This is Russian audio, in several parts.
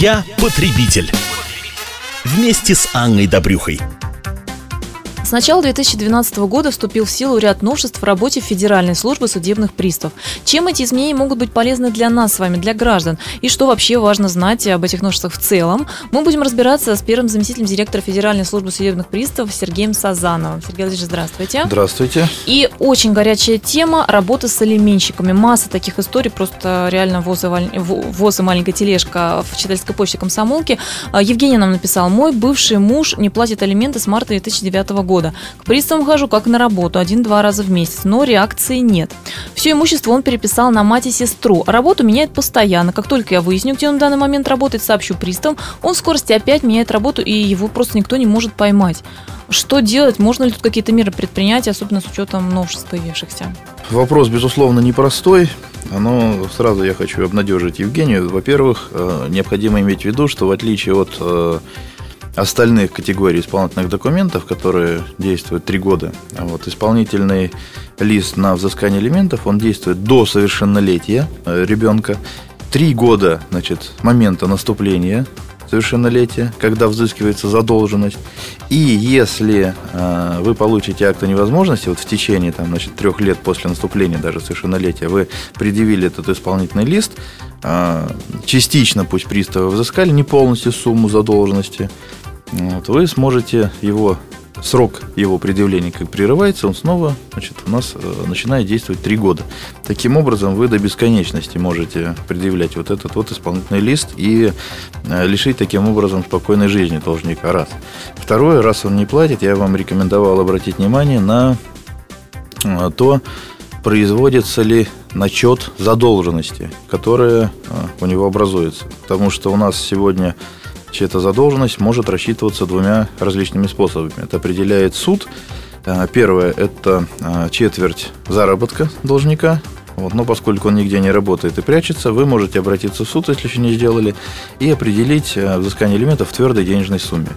Я потребитель. Вместе с Анной Добрюхой. С начала 2012 года вступил в силу ряд новшеств в работе Федеральной службы судебных приставов. Чем эти изменения могут быть полезны для нас с вами, для граждан? И что вообще важно знать об этих новшествах в целом? Мы будем разбираться с первым заместителем директора Федеральной службы судебных приставов Сергеем Сазановым. Сергей Владимирович, здравствуйте. Здравствуйте. И очень горячая тема – работа с алименщиками. Масса таких историй, просто реально воз и, воз и маленькая тележка в читательской почте комсомолки. А, Евгений нам написал, мой бывший муж не платит алименты с марта 2009 года года. К приставам хожу как на работу, один-два раза в месяц, но реакции нет. Все имущество он переписал на мать и сестру, работу меняет постоянно. Как только я выясню, где он в данный момент работает, сообщу приставам, он в скорости опять меняет работу, и его просто никто не может поймать. Что делать? Можно ли тут какие-то меры предпринять, особенно с учетом новшеств появившихся? Вопрос, безусловно, непростой. Но сразу я хочу обнадежить Евгению. Во-первых, э, необходимо иметь в виду, что в отличие от э, остальных категорий исполнительных документов, которые действуют три года. Вот, исполнительный лист на взыскание элементов, он действует до совершеннолетия э, ребенка. Три года, значит, момента наступления совершеннолетия, когда взыскивается задолженность. И если э, вы получите акт о невозможности, вот в течение там, значит, трех лет после наступления даже совершеннолетия, вы предъявили этот исполнительный лист, э, частично пусть приставы взыскали, не полностью сумму задолженности, вот, вы сможете его срок его предъявления как прерывается, он снова значит, у нас э, начинает действовать три года. Таким образом, вы до бесконечности можете предъявлять вот этот вот исполнительный лист и э, лишить таким образом спокойной жизни должника. Раз. Второе, раз он не платит, я вам рекомендовал обратить внимание на э, то, производится ли начет задолженности, которая у него образуется. Потому что у нас сегодня чья-то задолженность может рассчитываться двумя различными способами. Это определяет суд. Э, первое – это э, четверть заработка должника, вот, но поскольку он нигде не работает и прячется, вы можете обратиться в суд, если еще не сделали, и определить э, взыскание элементов в твердой денежной сумме.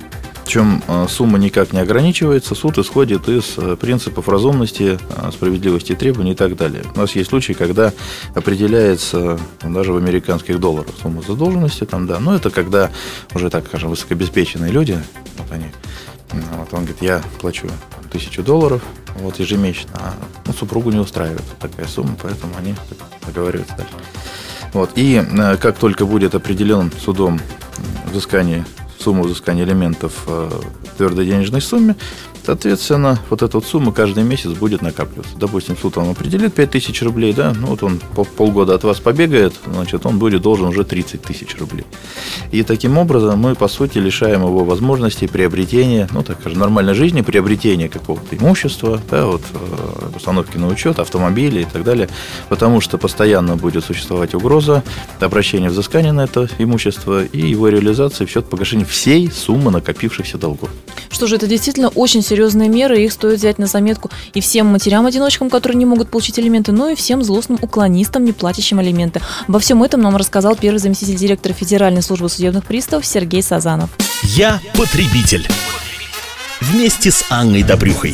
Причем э, сумма никак не ограничивается, суд исходит из э, принципов разумности, э, справедливости требований и так далее. У нас есть случаи, когда определяется даже в американских долларах сумма задолженности, там, да, но это когда уже, так скажем, высокообеспеченные люди, вот они, вот он говорит, я плачу тысячу долларов вот, ежемесячно, а ну, супругу не устраивает такая сумма, поэтому они договариваются дальше. Вот, и как только будет определен судом взыскание сумму взыскания элементов э, твердой денежной сумме, соответственно, вот эта вот сумма каждый месяц будет накапливаться. Допустим, суд вам определит 5 тысяч рублей, да, ну вот он полгода от вас побегает, значит, он будет должен уже 30 тысяч рублей. И таким образом мы, по сути, лишаем его возможности приобретения, ну, так скажем, нормальной жизни, приобретения какого-то имущества, да, вот, э, установки на учет, автомобилей и так далее, потому что постоянно будет существовать угроза обращения взыскания на это имущество и его реализации в счет погашения всей суммы накопившихся долгов. Что же, это действительно очень серьезные меры, их стоит взять на заметку и всем матерям-одиночкам, которые не могут получить алименты, но и всем злостным уклонистам, не платящим алименты. Обо всем этом нам рассказал первый заместитель директора Федеральной службы судебных приставов Сергей Сазанов. Я потребитель. Вместе с Анной Добрюхой.